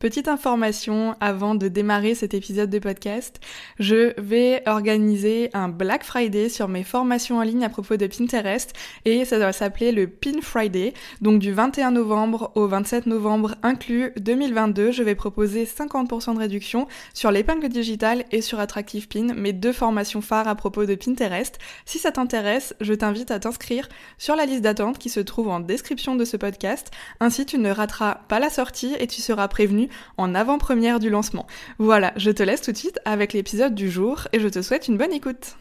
Petite information avant de démarrer cet épisode de podcast, je vais organiser un Black Friday sur mes formations en ligne à propos de Pinterest et ça va s'appeler le Pin Friday. Donc du 21 novembre au 27 novembre inclus 2022, je vais proposer 50% de réduction sur l'épingle digitale et sur Attractive Pin, mes deux formations phares à propos de Pinterest. Si ça t'intéresse, je t'invite à t'inscrire sur la liste d'attente qui se trouve en description de ce podcast. Ainsi tu ne rateras pas la sortie et tu seras prévenu en avant-première du lancement. Voilà, je te laisse tout de suite avec l'épisode du jour et je te souhaite une bonne écoute.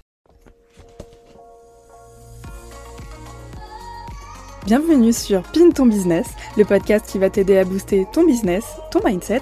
Bienvenue sur Pin ton business, le podcast qui va t'aider à booster ton business, ton mindset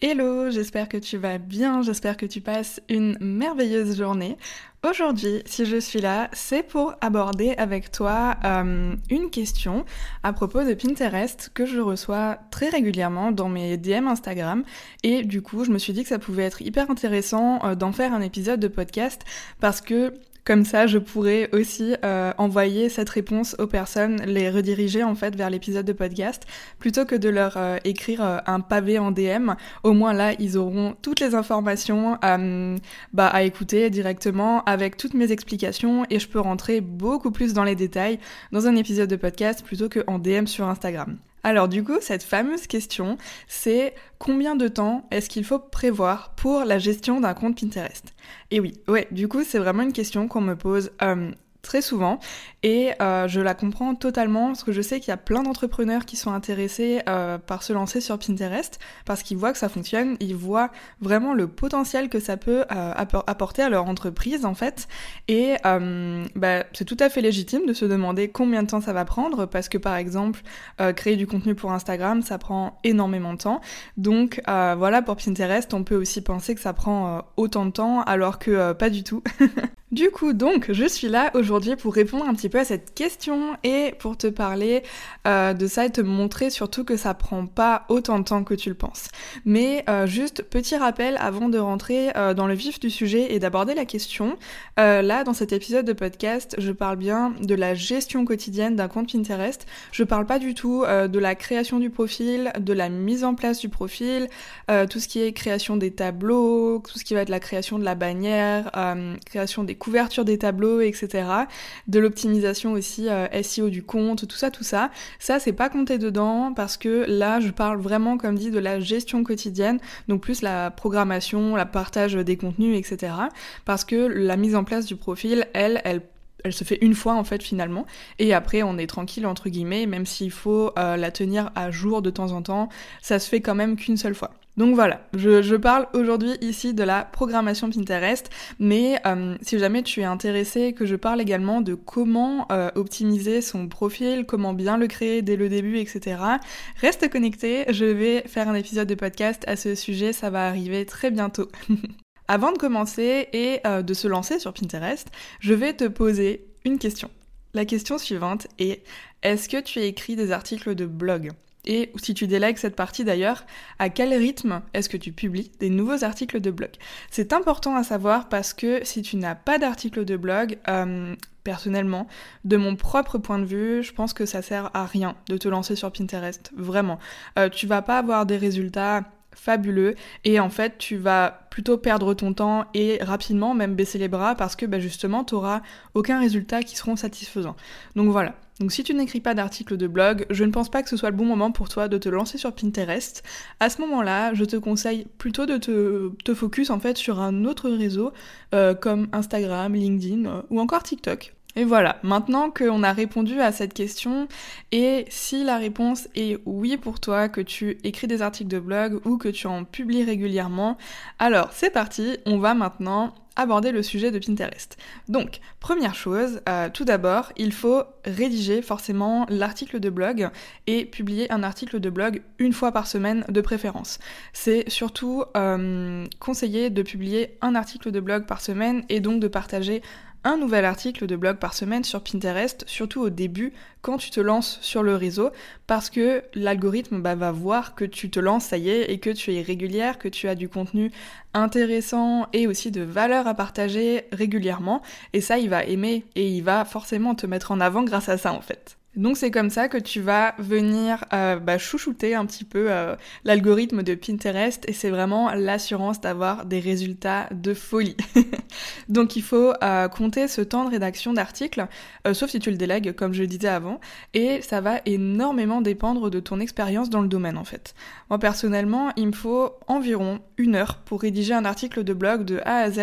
Hello, j'espère que tu vas bien, j'espère que tu passes une merveilleuse journée. Aujourd'hui, si je suis là, c'est pour aborder avec toi euh, une question à propos de Pinterest que je reçois très régulièrement dans mes DM Instagram. Et du coup, je me suis dit que ça pouvait être hyper intéressant euh, d'en faire un épisode de podcast parce que comme ça, je pourrais aussi euh, envoyer cette réponse aux personnes, les rediriger en fait vers l'épisode de podcast, plutôt que de leur euh, écrire euh, un pavé en DM. Au moins là, ils auront toutes les informations bah, à écouter directement avec toutes mes explications et je peux rentrer beaucoup plus dans les détails dans un épisode de podcast plutôt qu'en DM sur Instagram. Alors du coup, cette fameuse question, c'est combien de temps est-ce qu'il faut prévoir pour la gestion d'un compte Pinterest? Et oui, ouais, du coup, c'est vraiment une question qu'on me pose euh, très souvent. Et euh, je la comprends totalement parce que je sais qu'il y a plein d'entrepreneurs qui sont intéressés euh, par se lancer sur Pinterest parce qu'ils voient que ça fonctionne, ils voient vraiment le potentiel que ça peut euh, apporter à leur entreprise en fait. Et bah, c'est tout à fait légitime de se demander combien de temps ça va prendre parce que par exemple créer du contenu pour Instagram ça prend énormément de temps. Donc voilà pour Pinterest on peut aussi penser que ça prend autant de temps alors que pas du tout. du coup donc je suis là aujourd'hui pour répondre un petit peu à cette question et pour te parler euh, de ça et te montrer surtout que ça prend pas autant de temps que tu le penses. Mais euh, juste petit rappel avant de rentrer euh, dans le vif du sujet et d'aborder la question. là, dans cet épisode de podcast, je parle bien de la gestion quotidienne d'un compte Pinterest. Je parle pas du tout de la création du profil, de la mise en place du profil, tout ce qui est création des tableaux, tout ce qui va être la création de la bannière, création des couvertures des tableaux, etc. De l'optimisation aussi euh, SEO du compte, tout ça, tout ça. Ça, c'est pas compté dedans parce que là, je parle vraiment, comme dit, de la gestion quotidienne, donc plus la programmation, la partage des contenus, etc. Parce que la mise en place du profil, elle, elle elle se fait une fois en fait finalement et après on est tranquille entre guillemets même s'il faut euh, la tenir à jour de temps en temps ça se fait quand même qu'une seule fois donc voilà, je, parle aujourd'hui ici de la programmation Pinterest, mais euh, si jamais tu es intéressé que je parle également de comment euh, optimiser son profil, comment bien le créer dès le début, etc., reste connecté, je vais faire un épisode de podcast à ce sujet, ça va arriver très bientôt. Avant de commencer et euh, de se lancer sur Pinterest, je vais te poser une question. La question suivante est, est-ce que tu écris des articles de blog? Et si tu délègues cette partie d'ailleurs, à quel rythme est-ce que tu publies des nouveaux articles de blog? C'est important à savoir parce que si tu n'as pas d'articles de blog, euh, personnellement, de mon propre point de vue, je pense que ça sert à rien de te lancer sur Pinterest, vraiment. Euh, tu vas pas avoir des résultats fabuleux et en fait tu vas plutôt perdre ton temps et rapidement même baisser les bras parce que bah, justement tu n'auras aucun résultat qui seront satisfaisants. Donc voilà, donc si tu n'écris pas d'article de blog, je ne pense pas que ce soit le bon moment pour toi de te lancer sur Pinterest. À ce moment-là, je te conseille plutôt de te, te, focus en fait sur un autre réseau euh, comme Instagram, LinkedIn euh, ou encore TikTok. Et voilà, maintenant qu'on a répondu à cette question, et si la réponse est oui pour toi, que tu écris des articles de blog ou que tu en publies régulièrement, alors c'est parti, on va maintenant aborder le sujet de Pinterest. Donc, première chose, euh, tout d'abord, il faut rédiger forcément l'article de blog et publier un article de blog une fois par semaine de préférence. C'est surtout euh, conseillé de publier un article de blog par semaine et donc de partager un nouvel article de blog par semaine sur Pinterest, surtout au début quand tu te lances sur le réseau, parce que l'algorithme bah, va voir que tu te lances, ça y est, et que tu es régulière, que tu as du contenu intéressant et aussi de valeur à partager régulièrement, et ça il va aimer et il va forcément te mettre en avant grâce à ça en fait. Donc c'est comme ça que tu vas venir euh, bah, chouchouter un petit peu euh, l'algorithme de Pinterest et c'est vraiment l'assurance d'avoir des résultats de folie. Donc il faut euh, compter ce temps de rédaction d'articles, sauf si tu le délègues comme je disais avant, et ça va énormément dépendre de ton expérience dans le domaine en fait. Moi personnellement, il me faut environ une heure pour rédiger un article de blog de A à Z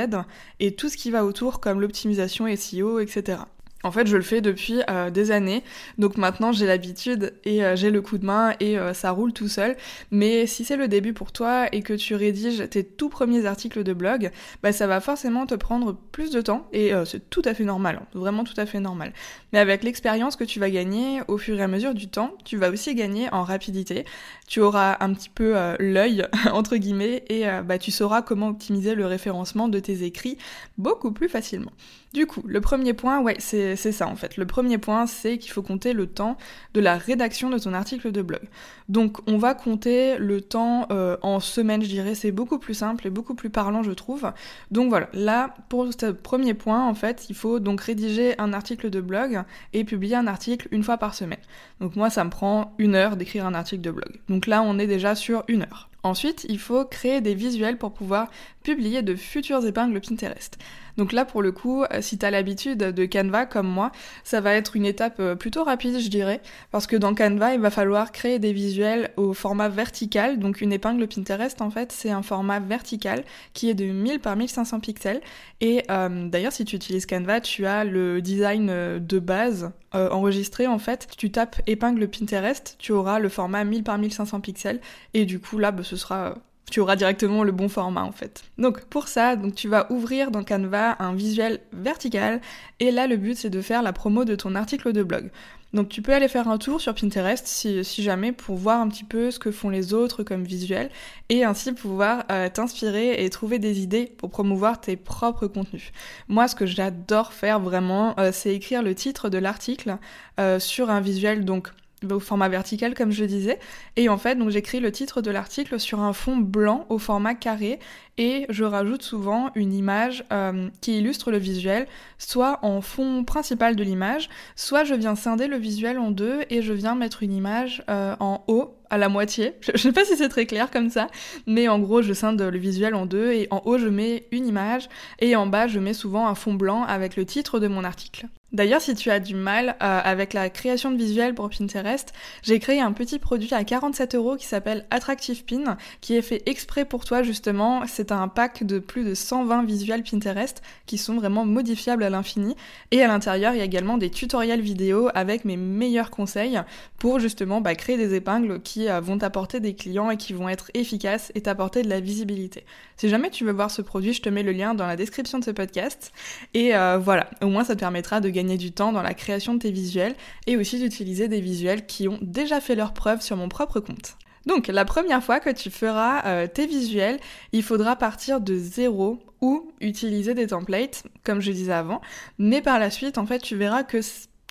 et tout ce qui va autour comme l'optimisation SEO, etc. En fait, je le fais depuis euh, des années, donc maintenant j'ai l'habitude et euh, j'ai le coup de main et euh, ça roule tout seul. Mais si c'est le début pour toi et que tu rédiges tes tout premiers articles de blog, bah ça va forcément te prendre plus de temps et c'est tout à fait normal, hein, vraiment tout à fait normal. Mais avec l'expérience que tu vas gagner au fur et à mesure du temps, tu vas aussi gagner en rapidité. Tu auras un petit peu l'œil entre guillemets et bah tu sauras comment optimiser le référencement de tes écrits beaucoup plus facilement. Du coup, le premier point, ouais, c'est ça en fait. Le premier point, c'est qu'il faut compter le temps de la rédaction de ton article de blog. Donc, on va compter le temps euh, en semaines, je dirais. C'est beaucoup plus simple et beaucoup plus parlant, je trouve. Donc voilà, là, pour ce premier point, en fait, il faut donc rédiger un article de blog et publier un article une fois par semaine. Donc moi, ça me prend une heure d'écrire un article de blog. Donc là, on est déjà sur une heure. Ensuite, il faut créer des visuels pour pouvoir publier de futures épingles Pinterest. Donc là, pour le coup, euh, si tu as l'habitude de Canva comme moi, ça va être une étape euh, plutôt rapide, je dirais, parce que dans Canva, il va falloir créer des visuels au format vertical. Donc une épingle Pinterest, en fait, c'est un format vertical qui est de 1000 par 1500 pixels. Et euh, d'ailleurs, si tu utilises Canva, tu as le design de base enregistré, en fait. Tu tapes épingle Pinterest, tu auras le format 1000 par 1500 pixels. Et du coup, là, bah, ce sera tu auras directement le bon format en fait. Donc pour ça, donc tu vas ouvrir dans Canva un visuel vertical et là le but c'est de faire la promo de ton article de blog. Donc tu peux aller faire un tour sur Pinterest si, jamais pour voir un petit peu ce que font les autres comme visuel et ainsi pouvoir euh, t'inspirer et trouver des idées pour promouvoir tes propres contenus. Moi ce que j'adore faire vraiment euh, c'est écrire le titre de l'article euh, sur un visuel donc au format vertical comme je disais et en fait donc j'écris le titre de l'article sur un fond blanc au format carré et je rajoute souvent une image euh, qui illustre le visuel soit en fond principal de l'image soit je viens scinder le visuel en deux et je viens mettre une image euh, en haut à la moitié. Je sais pas si c'est très clair comme ça, mais en gros, je scinde le visuel en deux et en haut, je mets une image et en bas, je mets souvent un fond blanc avec le titre de mon article. D'ailleurs, si tu as du mal euh, avec la création de visuels pour Pinterest, j'ai créé un petit produit à 47 euros qui s'appelle Attractive Pin, qui est fait exprès pour toi justement. C'est un pack de plus de 120 visuels Pinterest qui sont vraiment modifiables à l'infini. Et à l'intérieur, il y a également des tutoriels vidéo avec mes meilleurs conseils pour justement bah, créer des épingles qui euh, vont t'apporter des clients et qui vont être efficaces et t'apporter de la visibilité. Si jamais tu veux voir ce produit, je te mets le lien dans la description de ce podcast. Et euh, voilà, au moins ça te permettra de gagner du temps dans la création de tes visuels et aussi d'utiliser des visuels qui ont déjà fait leur preuve sur mon propre compte. Donc la première fois que tu feras euh, tes visuels, il faudra partir de zéro ou utiliser des templates, comme je disais avant, mais par la suite, en fait, tu verras que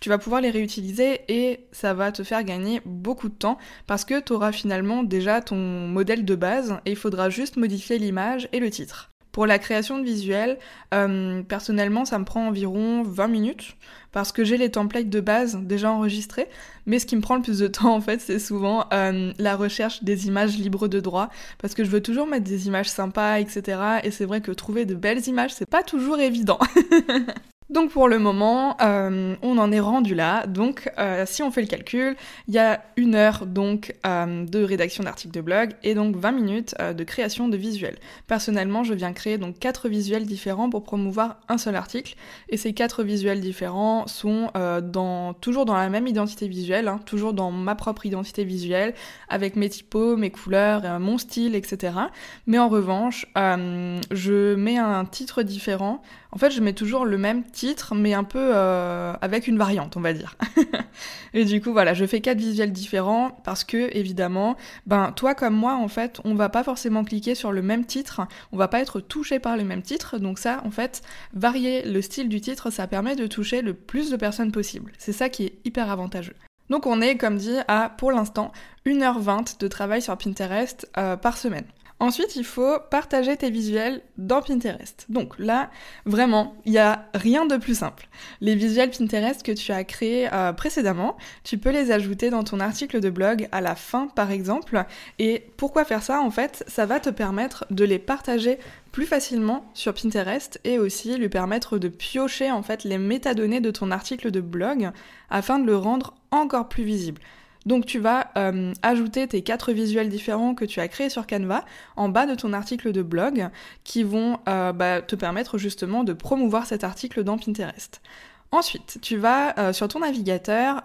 tu vas pouvoir les réutiliser et ça va te faire gagner beaucoup de temps parce que tu auras finalement déjà ton modèle de base et il faudra juste modifier l'image et le titre. Pour la création de visuels, euh, personnellement, ça me prend environ 20 minutes parce que j'ai les templates de base déjà enregistrés. Mais ce qui me prend le plus de temps, en fait, c'est souvent euh, la recherche des images libres de droit parce que je veux toujours mettre des images sympas, etc. Et c'est vrai que trouver de belles images, c'est pas toujours évident. Donc pour le moment, euh, on en est rendu là. Donc euh, si on fait le calcul, il y a une heure donc euh, de rédaction d'articles de blog et donc 20 minutes de création de visuels. Personnellement, je viens créer donc quatre visuels différents pour promouvoir un seul article. Et ces quatre visuels différents sont dans, toujours dans la même identité visuelle, hein, toujours dans ma propre identité visuelle, avec mes typos, mes couleurs, mon style, etc. Mais en revanche, je mets un titre différent. En fait, je mets toujours le même titre, mais un peu euh, avec une variante, on va dire. et du coup, voilà, je fais quatre visuels différents parce que, évidemment, ben, toi comme moi, en fait, on va pas forcément cliquer sur le même titre, on va pas être touché par le même titre. Donc ça, en fait, varier le style du titre, ça permet de toucher le plus de personnes possible. C'est ça qui est hyper avantageux. Donc on est, comme dit, à, pour l'instant, 1h20 de travail sur Pinterest euh, par semaine. Ensuite, il faut partager tes visuels dans Pinterest. Donc là, vraiment, il n'y a rien de plus simple. Les visuels Pinterest que tu as créés euh, précédemment, tu peux les ajouter dans ton article de blog à la fin, par exemple. Et pourquoi faire ça En fait, ça va te permettre de les partager plus facilement sur Pinterest et aussi lui permettre de piocher en fait les métadonnées de ton article de blog afin de le rendre encore plus visible. Donc tu vas euh, ajouter tes quatre visuels différents que tu as créés sur Canva en bas de ton article de blog qui vont euh, bah, te permettre justement de promouvoir cet article dans Pinterest. Ensuite, tu vas euh, sur ton navigateur.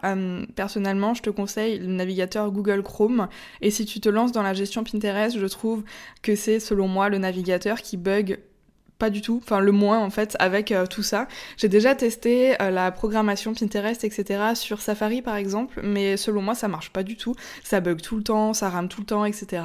personnellement, je te conseille le navigateur Google Chrome. Et si tu te lances dans la gestion Pinterest, je trouve que c'est selon moi le navigateur qui bug pas du tout, enfin le moins en fait avec euh, tout ça. J'ai déjà testé euh, la programmation Pinterest, etc. sur Safari par exemple, mais selon moi ça marche pas du tout. Ça bug tout le temps, ça rame tout le temps, etc.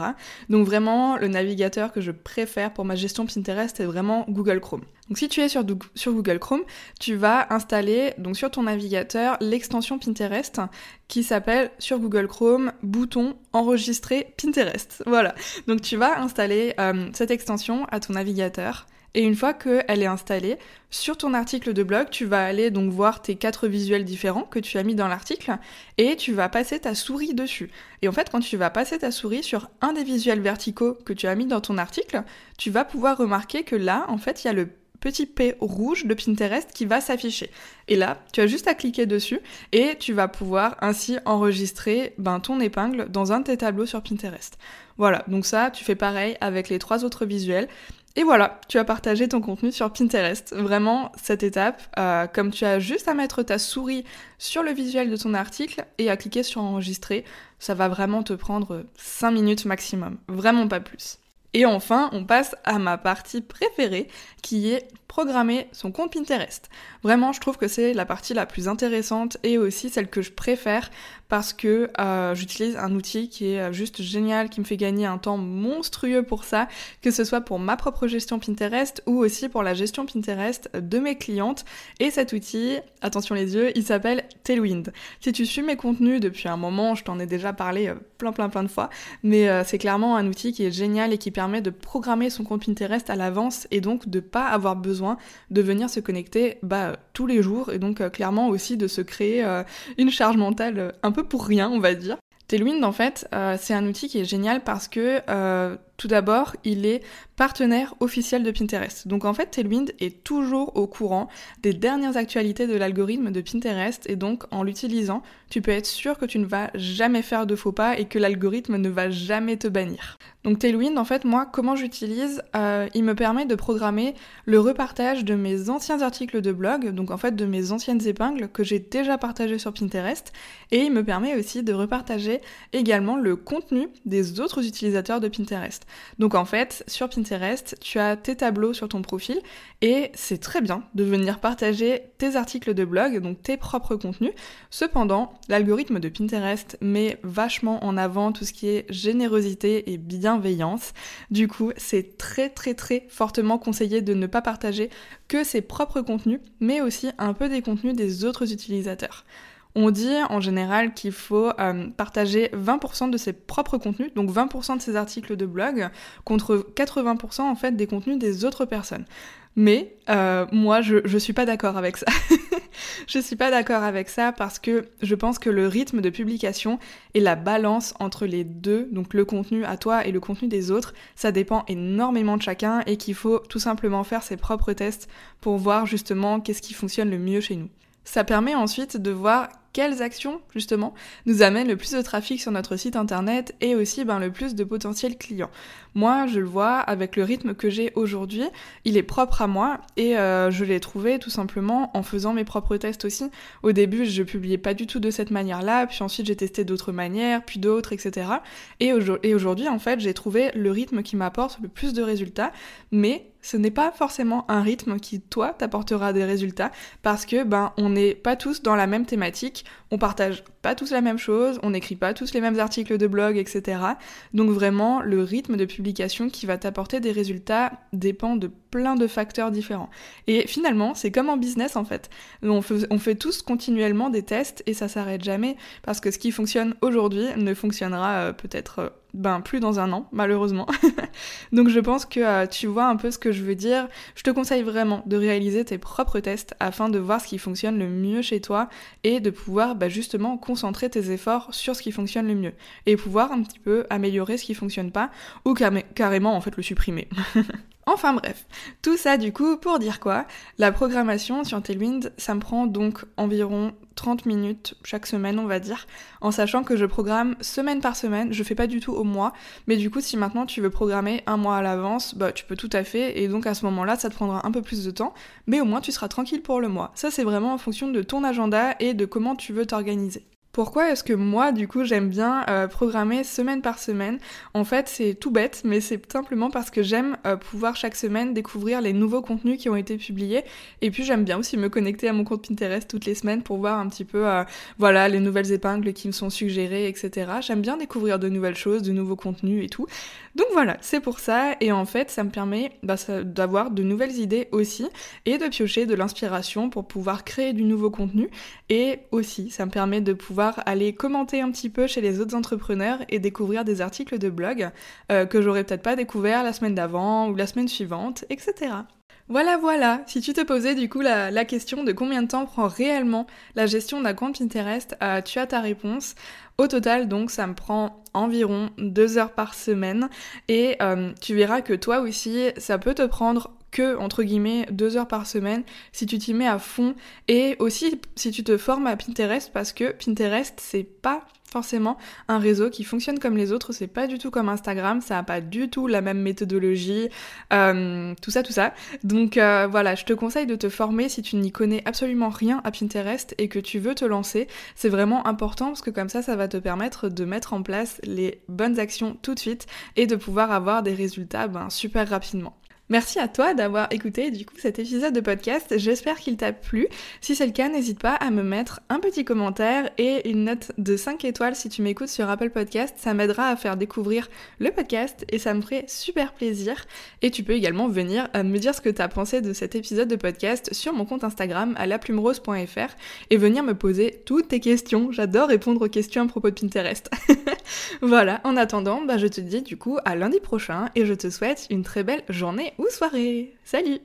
Donc vraiment le navigateur que je préfère pour ma gestion Pinterest est vraiment Google Chrome. Donc si tu es sur, Google Chrome, tu vas installer donc sur ton navigateur l'extension Pinterest qui s'appelle sur Google Chrome bouton enregistrer Pinterest. Voilà. Donc tu vas installer euh, cette extension à ton navigateur et une fois qu'elle est installée, sur ton article de blog, tu vas aller donc voir tes quatre visuels différents que tu as mis dans l'article et tu vas passer ta souris dessus. Et en fait, quand tu vas passer ta souris sur un des visuels verticaux que tu as mis dans ton article, tu vas pouvoir remarquer que là, en fait, il y a le petit P rouge de Pinterest qui va s'afficher. Et là, tu as juste à cliquer dessus et tu vas pouvoir ainsi enregistrer ben, ton épingle dans un de tes tableaux sur Pinterest. Voilà, donc ça, tu fais pareil avec les trois autres visuels. Et voilà, tu as partagé ton contenu sur Pinterest. Vraiment, cette étape, euh, comme tu as juste à mettre ta souris sur le visuel de ton article et à cliquer sur enregistrer, ça va vraiment te prendre 5 minutes maximum. Vraiment pas plus. Et enfin, on passe à ma partie préférée qui est programmer son compte Pinterest. Vraiment, je trouve que c'est la partie la plus intéressante et aussi celle que je préfère parce que euh, j'utilise un outil qui est euh, juste génial, qui me fait gagner un temps monstrueux pour ça, que ce soit pour ma propre gestion Pinterest ou aussi pour la gestion Pinterest de mes clientes. Et cet outil, attention les yeux, il s'appelle Tailwind. Si tu suis mes contenus depuis un moment, je t'en ai déjà parlé euh, plein plein plein de fois, mais c'est clairement un outil qui est génial et qui permet de programmer son compte Pinterest à l'avance et donc de pas avoir besoin de venir se connecter bah, tous les jours et donc clairement aussi de se créer une charge mentale un peu pour rien, on va dire. Tailwind, en fait, euh, c'est un outil qui est génial parce que euh, tout d'abord, il est partenaire officiel de Pinterest. Donc en fait, Tailwind est toujours au courant des dernières actualités de l'algorithme de Pinterest et donc en l'utilisant, tu peux être sûr que tu ne vas jamais faire de faux pas et que l'algorithme ne va jamais te bannir. Donc Tailwind, en fait, moi, comment j'utilise euh, Il me permet de programmer le repartage de mes anciens articles de blog, donc en fait de mes anciennes épingles que j'ai déjà partagées sur Pinterest, et il me permet aussi de repartager également le contenu des autres utilisateurs de Pinterest. Donc en fait, sur Pinterest, tu as tes tableaux sur ton profil et c'est très bien de venir partager tes articles de blog, donc tes propres contenus. Cependant, l'algorithme de Pinterest met vachement en avant tout ce qui est générosité et bienveillance. Du coup, c'est très très très fortement conseillé de ne pas partager que ses propres contenus, mais aussi un peu des contenus des autres utilisateurs. On dit en général qu'il faut euh, partager 20% de ses propres contenus, donc 20% de ses articles de blog, contre 80% en fait des contenus des autres personnes. Mais euh, moi, je, je suis pas d'accord avec ça. je suis pas d'accord avec ça parce que je pense que le rythme de publication et la balance entre les deux, donc le contenu à toi et le contenu des autres, ça dépend énormément de chacun et qu'il faut tout simplement faire ses propres tests pour voir justement qu'est-ce qui fonctionne le mieux chez nous. Ça permet ensuite de voir quelles actions, justement, nous amènent le plus de trafic sur notre site internet et aussi ben, le plus de potentiels clients. Moi, je le vois avec le rythme que j'ai aujourd'hui, il est propre à moi et euh, je l'ai trouvé tout simplement en faisant mes propres tests aussi. Au début, je publiais pas du tout de cette manière-là, puis ensuite j'ai testé d'autres manières, puis d'autres, etc. Et aujourd'hui, en fait, j'ai trouvé le rythme qui m'apporte le plus de résultats, mais ce n'est pas forcément un rythme qui, toi, t'apportera des résultats parce que, ben, on n'est pas tous dans la même thématique, on partage pas tous la même chose, on n'écrit pas tous les mêmes articles de blog, etc. Donc vraiment, le rythme de publication qui va t'apporter des résultats dépend de plein de facteurs différents. Et finalement, c'est comme en business en fait. On fait, tous continuellement des tests et ça s'arrête jamais parce que ce qui fonctionne aujourd'hui ne fonctionnera euh, peut-être euh, ben plus dans un an, malheureusement. Donc je pense que euh, tu vois un peu ce que je veux dire. Je te conseille vraiment de réaliser tes propres tests afin de voir ce qui fonctionne le mieux chez toi et de pouvoir bah, justement concentrer tes efforts sur ce qui fonctionne le mieux et pouvoir un petit peu améliorer ce qui fonctionne pas ou carrément en fait le supprimer. Enfin bref, tout ça du coup pour dire quoi? La programmation sur Tailwind, ça me prend donc environ 30 minutes chaque semaine on va dire, en sachant que je programme semaine par semaine, je fais pas du tout au mois, mais du coup si maintenant tu veux programmer un mois à l'avance, bah tu peux tout à fait, et donc à ce moment-là ça te prendra un peu plus de temps, mais au moins tu seras tranquille pour le mois. Ça c'est vraiment en fonction de ton agenda et de comment tu veux t'organiser. Pourquoi est-ce que moi, du coup, j'aime bien euh, programmer semaine par semaine? En fait, c'est tout bête, mais c'est simplement parce que j'aime euh, pouvoir chaque semaine découvrir les nouveaux contenus qui ont été publiés. Et puis, j'aime bien aussi me connecter à mon compte Pinterest toutes les semaines pour voir un petit peu, euh, voilà, les nouvelles épingles qui me sont suggérées, etc. J'aime bien découvrir de nouvelles choses, de nouveaux contenus et tout. Donc voilà, c'est pour ça. Et en fait, ça me permet bah, d'avoir de nouvelles idées aussi et de piocher de l'inspiration pour pouvoir créer du nouveau contenu. Et aussi, ça me permet de pouvoir aller commenter un petit peu chez les autres entrepreneurs et découvrir des articles de blog euh, que j'aurais peut-être pas découvert la semaine d'avant ou la semaine suivante, etc. Voilà, voilà. Si tu te posais du coup la, question de combien de temps prend réellement la gestion d'un compte Pinterest, euh, tu as ta réponse. Au total, donc, ça me prend environ deux heures par semaine et euh, tu verras que toi aussi, ça peut te prendre que, entre guillemets, deux heures par semaine si tu t'y mets à fond et aussi si tu te formes à Pinterest parce que Pinterest, c'est pas forcément un réseau qui fonctionne comme les autres, c'est pas du tout comme Instagram, ça a pas du tout la même méthodologie, euh, tout ça, tout ça. Donc euh, voilà, je te conseille de te former si tu n'y connais absolument rien à Pinterest et que tu veux te lancer. C'est vraiment important parce que comme ça, ça va te permettre de mettre en place les bonnes actions tout de suite et de pouvoir avoir des résultats ben, super rapidement. Merci à toi d'avoir écouté du coup cet épisode de podcast. J'espère qu'il t'a plu. Si c'est le cas, n'hésite pas à me mettre un petit commentaire et une note de 5 étoiles si tu m'écoutes sur Apple Podcast. Ça m'aidera à faire découvrir le podcast et ça me ferait super plaisir. Et tu peux également venir euh, me dire ce que tu as pensé de cet épisode de podcast sur mon compte Instagram à laplumerose.fr et venir me poser toutes tes questions. J'adore répondre aux questions à propos de Pinterest. voilà, en attendant, bah, je te dis du coup à lundi prochain et je te souhaite une très belle journée ou soirée. Salut